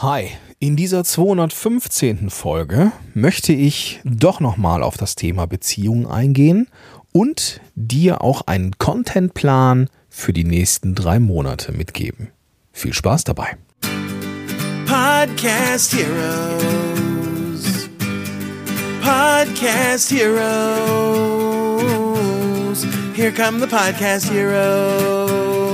Hi, in dieser 215. Folge möchte ich doch nochmal auf das Thema Beziehungen eingehen und dir auch einen Contentplan für die nächsten drei Monate mitgeben. Viel Spaß dabei. Podcast Heroes. Podcast Heroes. Here come the Podcast Heroes.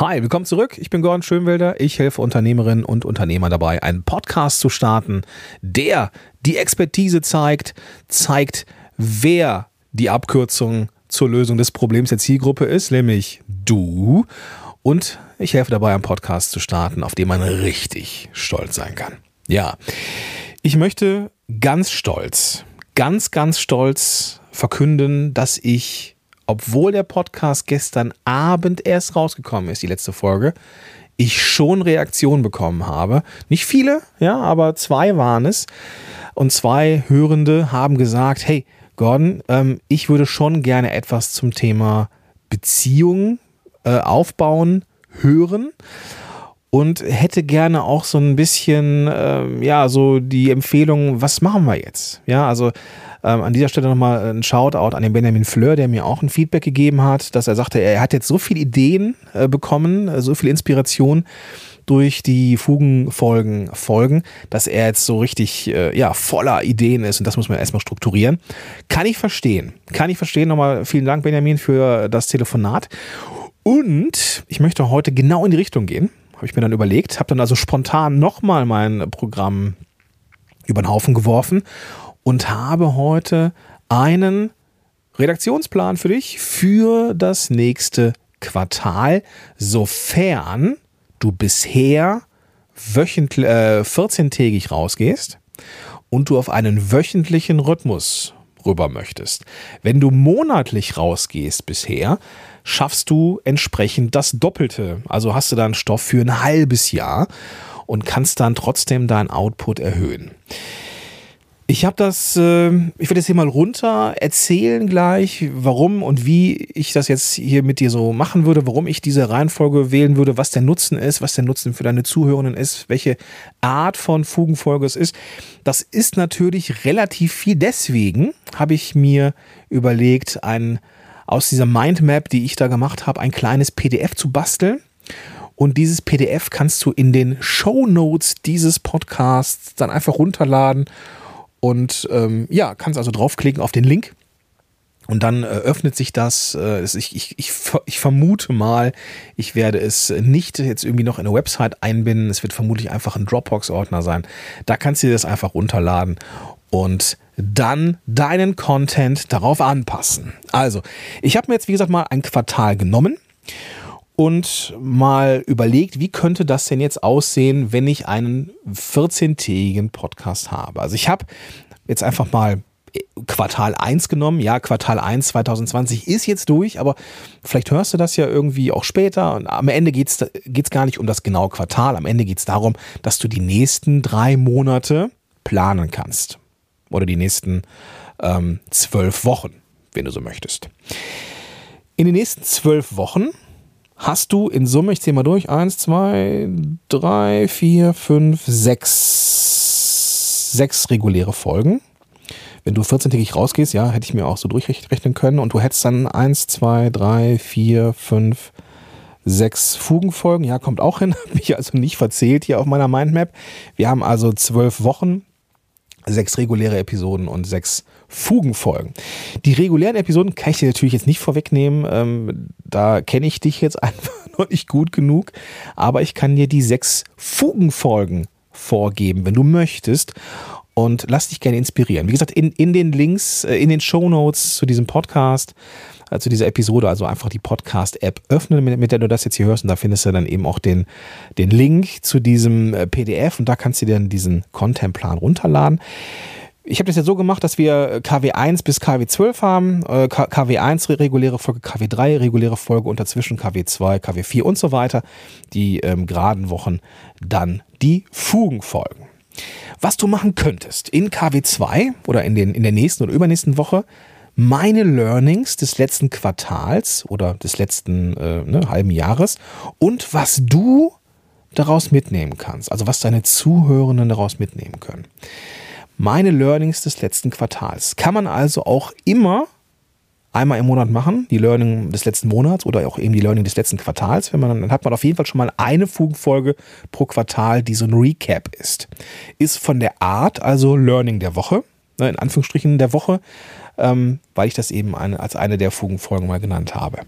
Hi, willkommen zurück. Ich bin Gordon Schönwelder. Ich helfe Unternehmerinnen und Unternehmer dabei, einen Podcast zu starten, der die Expertise zeigt, zeigt, wer die Abkürzung zur Lösung des Problems der Zielgruppe ist, nämlich du. Und ich helfe dabei, einen Podcast zu starten, auf den man richtig stolz sein kann. Ja, ich möchte ganz stolz, ganz, ganz stolz verkünden, dass ich obwohl der Podcast gestern Abend erst rausgekommen ist, die letzte Folge, ich schon Reaktionen bekommen habe. Nicht viele, ja, aber zwei waren es. Und zwei Hörende haben gesagt, hey, Gordon, ähm, ich würde schon gerne etwas zum Thema Beziehungen äh, aufbauen, hören und hätte gerne auch so ein bisschen, äh, ja, so die Empfehlung, was machen wir jetzt? Ja, also ähm, an dieser Stelle nochmal ein Shoutout an den Benjamin Fleur, der mir auch ein Feedback gegeben hat, dass er sagte, er hat jetzt so viele Ideen äh, bekommen, äh, so viel Inspiration durch die Fugenfolgen folgen, dass er jetzt so richtig äh, ja, voller Ideen ist und das muss man erstmal strukturieren. Kann ich verstehen. Kann ich verstehen. Nochmal vielen Dank, Benjamin, für das Telefonat. Und ich möchte heute genau in die Richtung gehen. Habe ich mir dann überlegt, habe dann also spontan nochmal mein Programm über den Haufen geworfen und habe heute einen Redaktionsplan für dich für das nächste Quartal, sofern du bisher wöchentlich, äh, 14-tägig rausgehst und du auf einen wöchentlichen Rhythmus rüber möchtest. Wenn du monatlich rausgehst bisher, schaffst du entsprechend das Doppelte. Also hast du dann Stoff für ein halbes Jahr und kannst dann trotzdem deinen Output erhöhen. Ich habe das, äh, ich werde jetzt hier mal runter erzählen gleich, warum und wie ich das jetzt hier mit dir so machen würde, warum ich diese Reihenfolge wählen würde, was der Nutzen ist, was der Nutzen für deine Zuhörenden ist, welche Art von Fugenfolge es ist. Das ist natürlich relativ viel. Deswegen habe ich mir überlegt, ein, aus dieser Mindmap, die ich da gemacht habe, ein kleines PDF zu basteln. Und dieses PDF kannst du in den Show Notes dieses Podcasts dann einfach runterladen und ähm, ja, kannst also draufklicken auf den Link. Und dann äh, öffnet sich das. Äh, ich, ich, ich, ich vermute mal, ich werde es nicht jetzt irgendwie noch in eine Website einbinden. Es wird vermutlich einfach ein Dropbox-Ordner sein. Da kannst du dir das einfach runterladen und dann deinen Content darauf anpassen. Also, ich habe mir jetzt, wie gesagt, mal ein Quartal genommen und mal überlegt, wie könnte das denn jetzt aussehen, wenn ich einen 14-tägigen Podcast habe. Also ich habe jetzt einfach mal Quartal 1 genommen. Ja, Quartal 1 2020 ist jetzt durch, aber vielleicht hörst du das ja irgendwie auch später. Und am Ende geht es gar nicht um das genaue Quartal. Am Ende geht es darum, dass du die nächsten drei Monate planen kannst. Oder die nächsten ähm, zwölf Wochen, wenn du so möchtest. In den nächsten zwölf Wochen hast du in Summe, ich zähle mal durch, eins, zwei, drei, vier, fünf, sechs, sechs reguläre Folgen. Wenn du 14-tägig rausgehst, ja, hätte ich mir auch so durchrechnen können und du hättest dann eins, zwei, drei, vier, fünf, sechs Fugenfolgen. Ja, kommt auch hin. Habe ich also nicht verzählt hier auf meiner Mindmap. Wir haben also zwölf Wochen, sechs reguläre Episoden und sechs Fugenfolgen. Die regulären Episoden kann ich dir natürlich jetzt nicht vorwegnehmen. Ähm, da kenne ich dich jetzt einfach noch nicht gut genug. Aber ich kann dir die sechs Fugenfolgen vorgeben, wenn du möchtest. Und lass dich gerne inspirieren. Wie gesagt, in, in den Links, äh, in den Show Notes zu diesem Podcast, äh, zu dieser Episode, also einfach die Podcast-App öffnen, mit, mit, der du das jetzt hier hörst. Und da findest du dann eben auch den, den Link zu diesem äh, PDF und da kannst du dir dann diesen Contentplan runterladen. Ich habe das jetzt so gemacht, dass wir KW1 bis KW12 haben, äh, KW1 reguläre Folge, KW3 reguläre Folge und dazwischen KW2, KW4 und so weiter. Die ähm, geraden Wochen dann die Fugenfolgen. Was du machen könntest in KW2 oder in, den, in der nächsten oder übernächsten Woche, meine Learnings des letzten Quartals oder des letzten äh, ne, halben Jahres und was du daraus mitnehmen kannst, also was deine Zuhörenden daraus mitnehmen können. Meine Learnings des letzten Quartals kann man also auch immer einmal im Monat machen, die Learning des letzten Monats oder auch eben die Learning des letzten Quartals. Wenn man, dann hat man auf jeden Fall schon mal eine Fugenfolge pro Quartal, die so ein Recap ist. Ist von der Art also Learning der Woche, ne, in Anführungsstrichen der Woche, ähm, weil ich das eben als eine der Fugenfolgen mal genannt habe.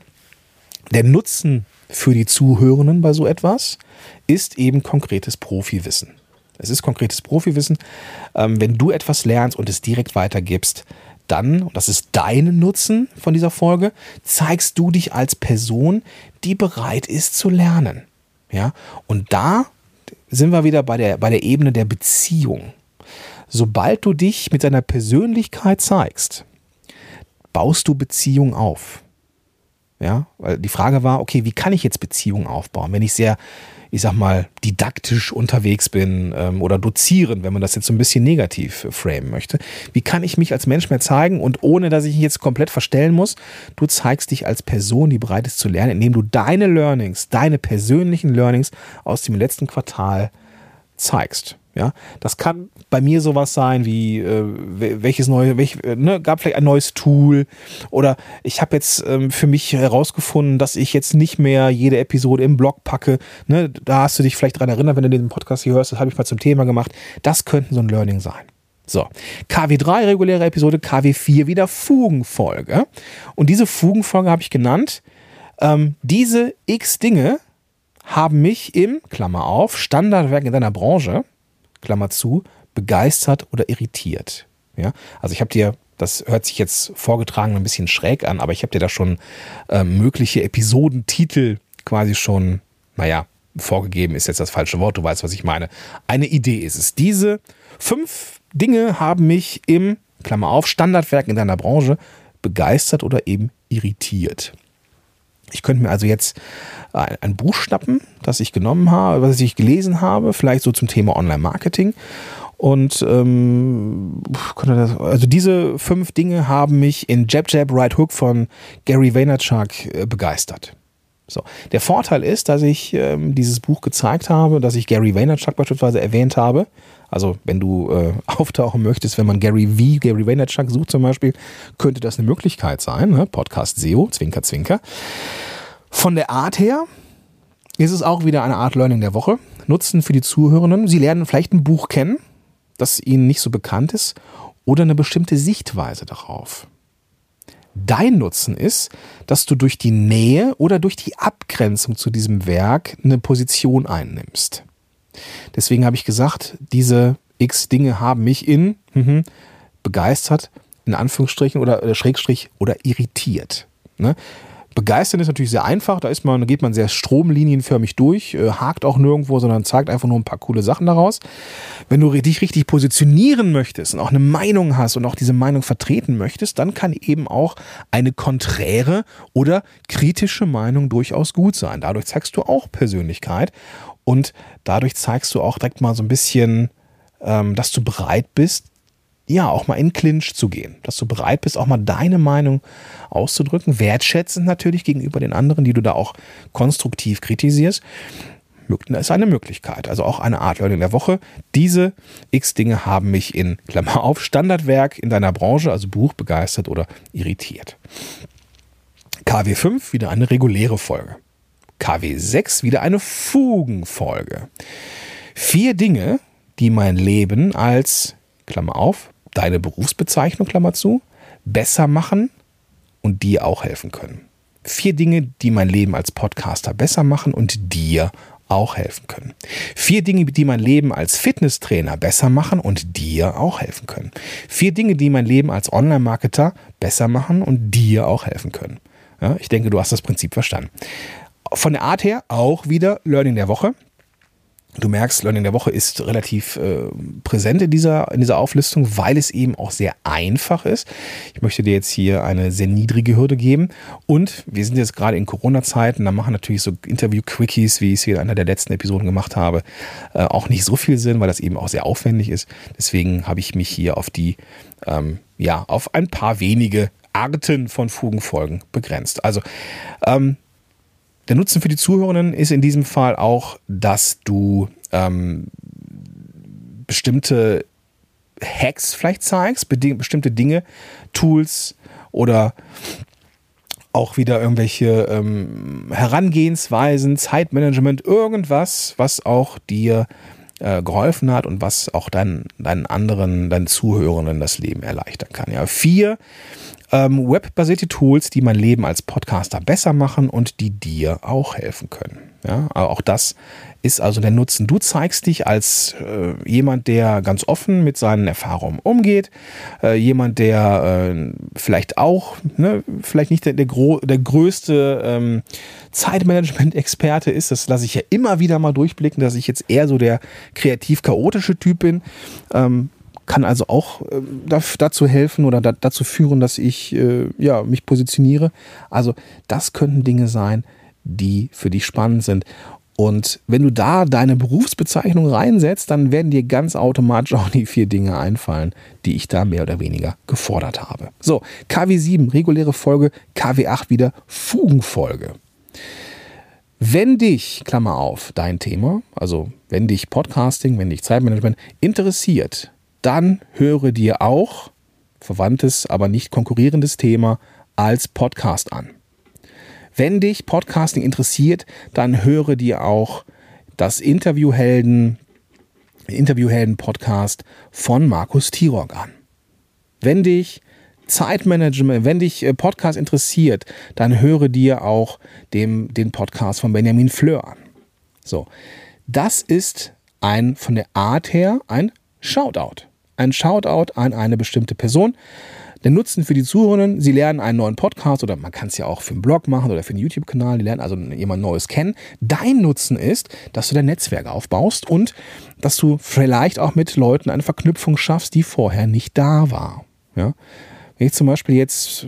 Der Nutzen für die Zuhörenden bei so etwas ist eben konkretes Profiwissen. Es ist konkretes Profiwissen. Ähm, wenn du etwas lernst und es direkt weitergibst, dann, und das ist dein Nutzen von dieser Folge, zeigst du dich als Person, die bereit ist zu lernen. Ja, und da sind wir wieder bei der, bei der Ebene der Beziehung. Sobald du dich mit deiner Persönlichkeit zeigst, baust du Beziehung auf. Ja, weil die Frage war, okay, wie kann ich jetzt Beziehungen aufbauen, wenn ich sehr ich sag mal, didaktisch unterwegs bin ähm, oder dozieren, wenn man das jetzt so ein bisschen negativ framen möchte. Wie kann ich mich als Mensch mehr zeigen und ohne, dass ich mich jetzt komplett verstellen muss, du zeigst dich als Person, die bereit ist zu lernen, indem du deine Learnings, deine persönlichen Learnings aus dem letzten Quartal zeigst. Ja, das kann bei mir sowas sein wie äh, welches neue, welch, äh, ne, gab vielleicht ein neues Tool oder ich habe jetzt ähm, für mich herausgefunden, dass ich jetzt nicht mehr jede Episode im Blog packe. Ne, da hast du dich vielleicht dran erinnert, wenn du den Podcast hier hörst, das habe ich mal zum Thema gemacht. Das könnte so ein Learning sein. So, KW3 reguläre Episode, KW4 wieder Fugenfolge. Und diese Fugenfolge habe ich genannt. Ähm, diese X Dinge haben mich im, Klammer auf, Standardwerk in deiner Branche, Klammer zu, begeistert oder irritiert. Ja? Also ich habe dir, das hört sich jetzt vorgetragen ein bisschen schräg an, aber ich habe dir da schon äh, mögliche Episodentitel quasi schon, naja, vorgegeben ist jetzt das falsche Wort, du weißt, was ich meine. Eine Idee ist es. Diese fünf Dinge haben mich im, Klammer auf, Standardwerk in deiner Branche begeistert oder eben irritiert. Ich könnte mir also jetzt ein Buch schnappen, das ich genommen habe, was ich gelesen habe, vielleicht so zum Thema Online-Marketing. Und ähm, also diese fünf Dinge haben mich in Jab Jab Right Hook von Gary Vaynerchuk äh, begeistert. So. Der Vorteil ist, dass ich ähm, dieses Buch gezeigt habe, dass ich Gary Vaynerchuk beispielsweise erwähnt habe. Also wenn du äh, auftauchen möchtest, wenn man Gary V, Gary Vaynerchuk sucht zum Beispiel, könnte das eine Möglichkeit sein. Ne? Podcast SEO, Zwinker, Zwinker. Von der Art her ist es auch wieder eine Art Learning der Woche. Nutzen für die Zuhörenden. Sie lernen vielleicht ein Buch kennen, das ihnen nicht so bekannt ist, oder eine bestimmte Sichtweise darauf. Dein Nutzen ist, dass du durch die Nähe oder durch die Abgrenzung zu diesem Werk eine Position einnimmst. Deswegen habe ich gesagt, diese X Dinge haben mich in mhm, begeistert, in Anführungsstrichen oder, oder Schrägstrich oder irritiert. Ne? Begeistern ist natürlich sehr einfach, da ist man, geht man sehr stromlinienförmig durch, äh, hakt auch nirgendwo, sondern zeigt einfach nur ein paar coole Sachen daraus. Wenn du dich richtig positionieren möchtest und auch eine Meinung hast und auch diese Meinung vertreten möchtest, dann kann eben auch eine konträre oder kritische Meinung durchaus gut sein. Dadurch zeigst du auch Persönlichkeit und dadurch zeigst du auch direkt mal so ein bisschen, ähm, dass du bereit bist, ja, auch mal in Clinch zu gehen, dass du bereit bist, auch mal deine Meinung auszudrücken, wertschätzend natürlich gegenüber den anderen, die du da auch konstruktiv kritisierst. Das ist eine Möglichkeit, also auch eine Art Learning der Woche. Diese X Dinge haben mich in Klammer auf Standardwerk in deiner Branche, also Buch, begeistert oder irritiert. KW5 wieder eine reguläre Folge. KW6 wieder eine Fugenfolge. Vier Dinge, die mein Leben als Klammer auf, deine Berufsbezeichnung, Klammer zu, besser machen und dir auch helfen können. Vier Dinge, die mein Leben als Podcaster besser machen und dir auch helfen können. Vier Dinge, die mein Leben als Fitnesstrainer besser machen und dir auch helfen können. Vier Dinge, die mein Leben als Online-Marketer besser machen und dir auch helfen können. Ja, ich denke, du hast das Prinzip verstanden. Von der Art her auch wieder Learning der Woche. Du merkst, Learning der Woche ist relativ äh, präsent in dieser, in dieser Auflistung, weil es eben auch sehr einfach ist. Ich möchte dir jetzt hier eine sehr niedrige Hürde geben. Und wir sind jetzt gerade in Corona-Zeiten, da machen natürlich so Interview-Quickies, wie ich es hier in einer der letzten Episoden gemacht habe, äh, auch nicht so viel Sinn, weil das eben auch sehr aufwendig ist. Deswegen habe ich mich hier auf die, ähm, ja, auf ein paar wenige Arten von Fugenfolgen begrenzt. Also ähm, der Nutzen für die Zuhörenden ist in diesem Fall auch, dass du ähm, bestimmte Hacks vielleicht zeigst, bestimmte Dinge, Tools oder auch wieder irgendwelche ähm, Herangehensweisen, Zeitmanagement, irgendwas, was auch dir äh, geholfen hat und was auch deinen, deinen anderen, deinen Zuhörenden das Leben erleichtern kann. Ja, vier ähm, webbasierte Tools, die mein Leben als Podcaster besser machen und die dir auch helfen können. Ja, auch das ist also der Nutzen. Du zeigst dich als äh, jemand, der ganz offen mit seinen Erfahrungen umgeht, äh, jemand, der äh, vielleicht auch, ne, vielleicht nicht der, der, der größte ähm, Zeitmanagement-Experte ist. Das lasse ich ja immer wieder mal durchblicken, dass ich jetzt eher so der kreativ-chaotische Typ bin. Ähm, kann also auch äh, dazu helfen oder da, dazu führen, dass ich äh, ja, mich positioniere. Also das könnten Dinge sein, die für dich spannend sind. Und wenn du da deine Berufsbezeichnung reinsetzt, dann werden dir ganz automatisch auch die vier Dinge einfallen, die ich da mehr oder weniger gefordert habe. So, KW7, reguläre Folge, KW8 wieder Fugenfolge. Wenn dich, Klammer auf, dein Thema, also wenn dich Podcasting, wenn dich Zeitmanagement interessiert, dann höre dir auch verwandtes, aber nicht konkurrierendes Thema als Podcast an. Wenn dich Podcasting interessiert, dann höre dir auch das Interviewhelden, Interviewhelden-Podcast von Markus Tirok an. Wenn dich Zeitmanagement, wenn dich äh, Podcast interessiert, dann höre dir auch dem, den Podcast von Benjamin Fleur an. So, das ist ein von der Art her ein Shoutout. Ein Shoutout an eine bestimmte Person. Der Nutzen für die Zuhörenden, sie lernen einen neuen Podcast oder man kann es ja auch für einen Blog machen oder für einen YouTube-Kanal, die lernen also jemand Neues kennen. Dein Nutzen ist, dass du dein Netzwerk aufbaust und dass du vielleicht auch mit Leuten eine Verknüpfung schaffst, die vorher nicht da war. Ja? Wenn ich zum Beispiel jetzt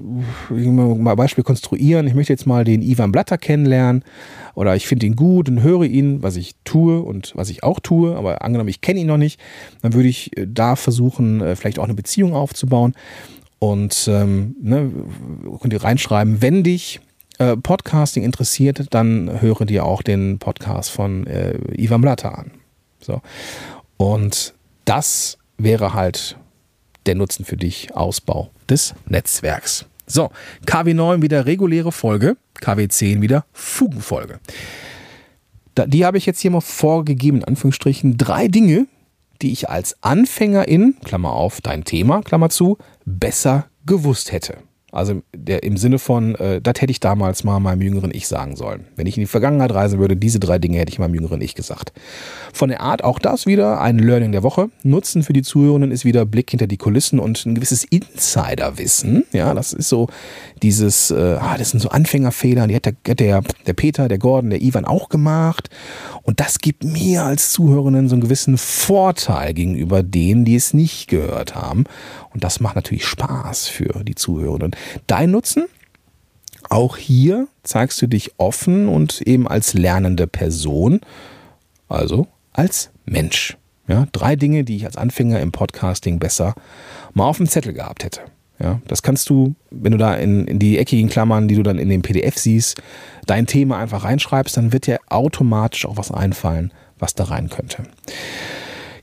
mal Beispiel konstruieren, ich möchte jetzt mal den Ivan Blatter kennenlernen oder ich finde ihn gut und höre ihn, was ich tue und was ich auch tue, aber angenommen, ich kenne ihn noch nicht, dann würde ich äh, da versuchen, äh, vielleicht auch eine Beziehung aufzubauen. Und ähm, ne, könnt ihr reinschreiben, wenn dich äh, Podcasting interessiert, dann höre dir auch den Podcast von äh, Ivan Blatter an. So. Und das wäre halt der Nutzen für dich, Ausbau des Netzwerks. So, KW9 wieder reguläre Folge, KW10 wieder Fugenfolge. die habe ich jetzt hier mal vorgegeben, in Anführungsstrichen, drei Dinge, die ich als Anfängerin, Klammer auf, dein Thema, Klammer zu, besser gewusst hätte. Also der, im Sinne von, äh, das hätte ich damals mal meinem jüngeren Ich sagen sollen. Wenn ich in die Vergangenheit reisen würde, diese drei Dinge hätte ich meinem jüngeren Ich gesagt. Von der Art auch das wieder ein Learning der Woche. Nutzen für die Zuhörenden ist wieder Blick hinter die Kulissen und ein gewisses Insiderwissen. Ja, das ist so dieses, äh, ah, das sind so Anfängerfehler, die hat der, der, der Peter, der Gordon, der Ivan auch gemacht. Und das gibt mir als Zuhörenden so einen gewissen Vorteil gegenüber denen, die es nicht gehört haben. Und das macht natürlich Spaß für die Zuhörenden. Dein Nutzen? Auch hier zeigst du dich offen und eben als lernende Person, also als Mensch. Ja, drei Dinge, die ich als Anfänger im Podcasting besser mal auf dem Zettel gehabt hätte. Ja, das kannst du, wenn du da in, in die eckigen Klammern, die du dann in dem PDF siehst, dein Thema einfach reinschreibst, dann wird dir automatisch auch was einfallen, was da rein könnte.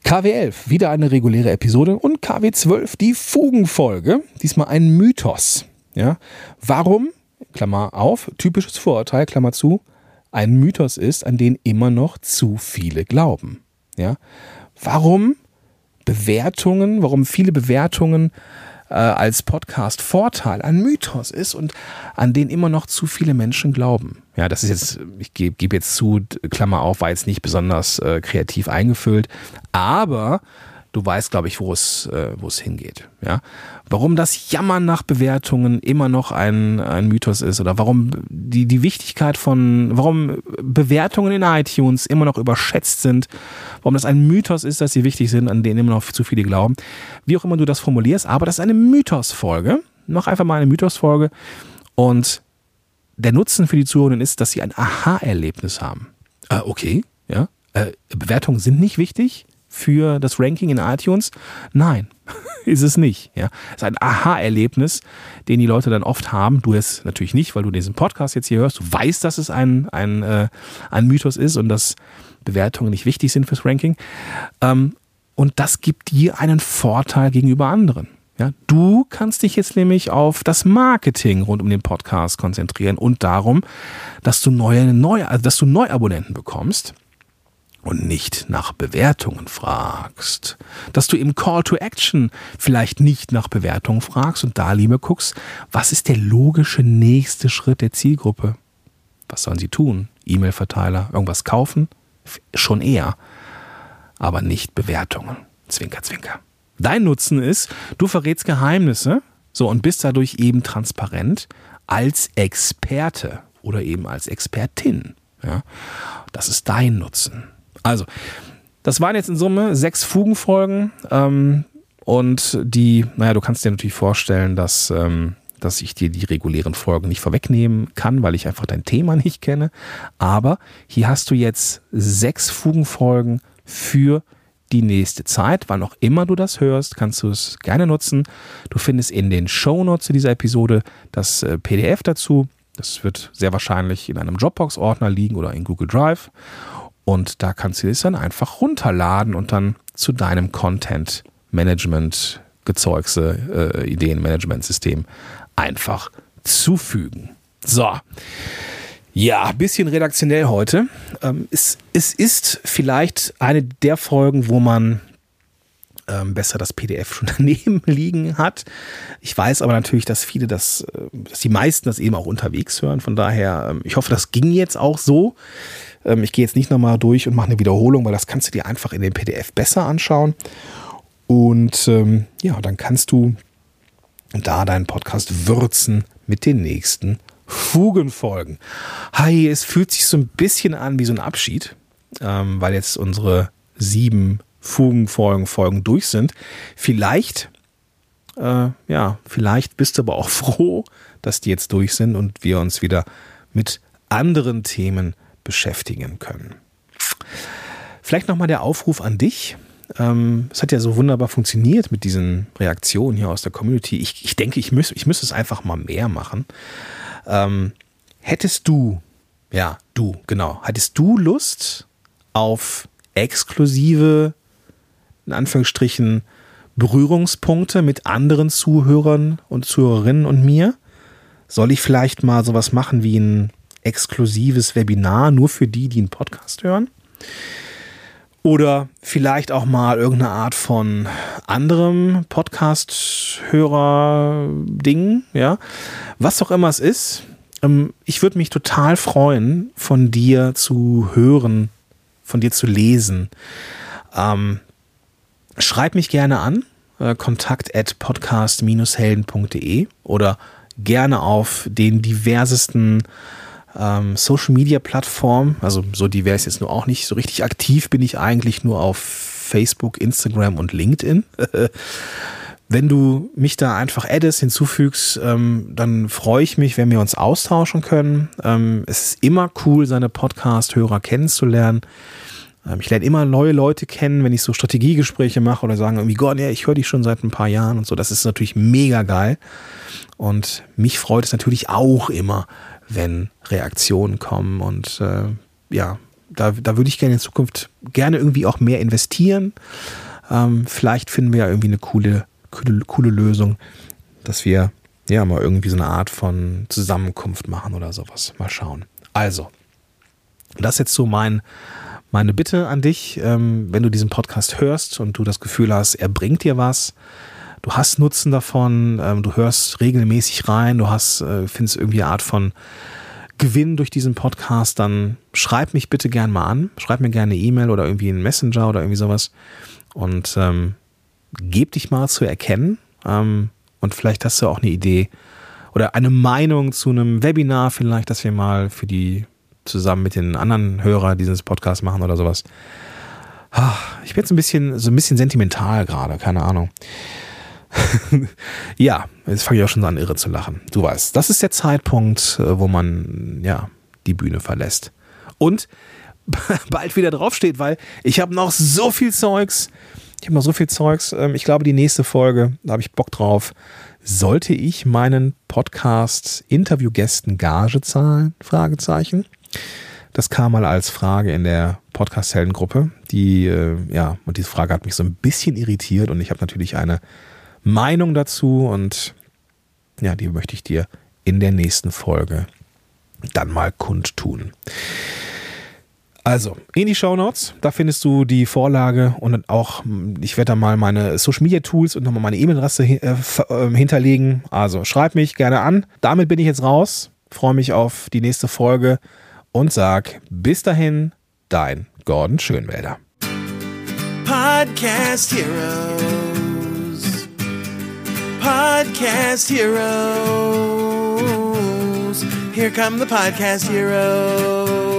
KW11, wieder eine reguläre Episode und KW12, die Fugenfolge, diesmal ein Mythos. Ja? Warum, Klammer auf, typisches Vorurteil, Klammer zu, ein Mythos ist, an den immer noch zu viele glauben. Ja? Warum Bewertungen, warum viele Bewertungen äh, als Podcast Vorteil ein Mythos ist und an den immer noch zu viele Menschen glauben. Ja, das ist jetzt, ich gebe geb jetzt zu, Klammer auf, war jetzt nicht besonders äh, kreativ eingefüllt, aber du weißt, glaube ich, wo es, äh, wo es hingeht. Ja? Warum das Jammern nach Bewertungen immer noch ein, ein Mythos ist oder warum die, die Wichtigkeit von, warum Bewertungen in iTunes immer noch überschätzt sind, warum das ein Mythos ist, dass sie wichtig sind, an denen immer noch zu viele glauben. Wie auch immer du das formulierst, aber das ist eine Mythosfolge. Mach einfach mal eine Mythosfolge und der Nutzen für die Zuhörenden ist, dass sie ein Aha-Erlebnis haben. Äh, okay, ja. Äh, Bewertungen sind nicht wichtig für das Ranking in iTunes? Nein, ist es nicht. Ja, es ist ein Aha-Erlebnis, den die Leute dann oft haben. Du es natürlich nicht, weil du diesen Podcast jetzt hier hörst. Du weißt, dass es ein, ein, äh, ein Mythos ist und dass Bewertungen nicht wichtig sind fürs Ranking. Ähm, und das gibt dir einen Vorteil gegenüber anderen. Ja, du kannst dich jetzt nämlich auf das Marketing rund um den Podcast konzentrieren und darum, dass du neue, neue, also dass du Neuabonnenten bekommst und nicht nach Bewertungen fragst. Dass du im Call to Action vielleicht nicht nach Bewertungen fragst und da lieber guckst, was ist der logische nächste Schritt der Zielgruppe? Was sollen sie tun? E-Mail-Verteiler, irgendwas kaufen? Schon eher. Aber nicht Bewertungen. Zwinker, zwinker. Dein Nutzen ist, du verrätst Geheimnisse, so und bist dadurch eben transparent als Experte oder eben als Expertin. Ja, das ist dein Nutzen. Also, das waren jetzt in Summe sechs Fugenfolgen. Ähm, und die, naja, du kannst dir natürlich vorstellen, dass, ähm, dass ich dir die regulären Folgen nicht vorwegnehmen kann, weil ich einfach dein Thema nicht kenne. Aber hier hast du jetzt sechs Fugenfolgen für die nächste Zeit. Wann auch immer du das hörst, kannst du es gerne nutzen. Du findest in den Shownotes zu dieser Episode das äh, PDF dazu. Das wird sehr wahrscheinlich in einem Dropbox-Ordner liegen oder in Google Drive. Und da kannst du es dann einfach runterladen und dann zu deinem Content Management Gezeugse, äh, Ideenmanagement-System einfach zufügen. So. Ja, bisschen redaktionell heute. Ähm, es, es ist vielleicht eine der Folgen, wo man ähm, besser das PDF schon daneben liegen hat. Ich weiß aber natürlich, dass viele das, äh, dass die meisten das eben auch unterwegs hören. Von daher, ähm, ich hoffe, das ging jetzt auch so. Ähm, ich gehe jetzt nicht nochmal durch und mache eine Wiederholung, weil das kannst du dir einfach in dem PDF besser anschauen. Und ähm, ja, dann kannst du da deinen Podcast würzen mit den nächsten Fugenfolgen. Hi, es fühlt sich so ein bisschen an wie so ein Abschied, ähm, weil jetzt unsere sieben Fugenfolgen Folgen durch sind. Vielleicht, äh, ja, vielleicht bist du aber auch froh, dass die jetzt durch sind und wir uns wieder mit anderen Themen beschäftigen können. Vielleicht nochmal der Aufruf an dich. Ähm, es hat ja so wunderbar funktioniert mit diesen Reaktionen hier aus der Community. Ich, ich denke, ich müsste ich müsste es einfach mal mehr machen. Ähm, hättest du, ja, du, genau, hättest du Lust auf exklusive, in Anführungsstrichen, Berührungspunkte mit anderen Zuhörern und Zuhörerinnen und mir? Soll ich vielleicht mal sowas machen wie ein exklusives Webinar nur für die, die einen Podcast hören. Oder vielleicht auch mal irgendeine Art von anderem Podcast-Hörer-Ding, ja. Was auch immer es ist. Ähm, ich würde mich total freuen, von dir zu hören, von dir zu lesen. Ähm, schreib mich gerne an, äh, kontakt at podcast-helden.de oder gerne auf den diversesten ähm, Social Media Plattform. Also so divers jetzt nur auch nicht. So richtig aktiv bin ich eigentlich nur auf Facebook, Instagram und LinkedIn. wenn du mich da einfach addest, hinzufügst, ähm, dann freue ich mich, wenn wir uns austauschen können. Ähm, es ist immer cool, seine Podcast-Hörer kennenzulernen. Ähm, ich lerne immer neue Leute kennen, wenn ich so Strategiegespräche mache oder sagen irgendwie, Gott, ja, ich höre dich schon seit ein paar Jahren und so. Das ist natürlich mega geil. Und mich freut es natürlich auch immer, wenn Reaktionen kommen. Und äh, ja, da, da würde ich gerne in Zukunft gerne irgendwie auch mehr investieren. Ähm, vielleicht finden wir ja irgendwie eine coole, coole, coole Lösung, dass wir ja mal irgendwie so eine Art von Zusammenkunft machen oder sowas. Mal schauen. Also, das ist jetzt so mein, meine Bitte an dich, ähm, wenn du diesen Podcast hörst und du das Gefühl hast, er bringt dir was, du hast Nutzen davon, ähm, du hörst regelmäßig rein, du hast, äh, findest irgendwie eine Art von Gewinn durch diesen Podcast, dann schreib mich bitte gern mal an. Schreib mir gerne eine E-Mail oder irgendwie einen Messenger oder irgendwie sowas und ähm, geb dich mal zu erkennen. Ähm, und vielleicht hast du auch eine Idee oder eine Meinung zu einem Webinar, vielleicht, dass wir mal für die zusammen mit den anderen Hörern dieses Podcasts machen oder sowas. Ich bin jetzt ein bisschen, so ein bisschen sentimental gerade, keine Ahnung. ja, jetzt fange ich auch schon an, irre zu lachen. Du weißt, das ist der Zeitpunkt, äh, wo man ja die Bühne verlässt. Und bald wieder draufsteht, weil ich habe noch so viel Zeugs. Ich habe noch so viel Zeugs. Ähm, ich glaube, die nächste Folge, da habe ich Bock drauf. Sollte ich meinen Podcast Interviewgästen Gage zahlen? Fragezeichen. Das kam mal als Frage in der Podcast-Heldengruppe. Die, äh, ja, und diese Frage hat mich so ein bisschen irritiert und ich habe natürlich eine Meinung dazu und ja, die möchte ich dir in der nächsten Folge dann mal kundtun. Also, in die Show Notes, da findest du die Vorlage und auch, ich werde da mal meine Social Media Tools und nochmal meine E-Mail-Adresse äh, ähm, hinterlegen. Also, schreib mich gerne an. Damit bin ich jetzt raus. Freue mich auf die nächste Folge und sag bis dahin, dein Gordon Schönwälder. Podcast Heroes. Podcast Heroes. Here come the Podcast Heroes.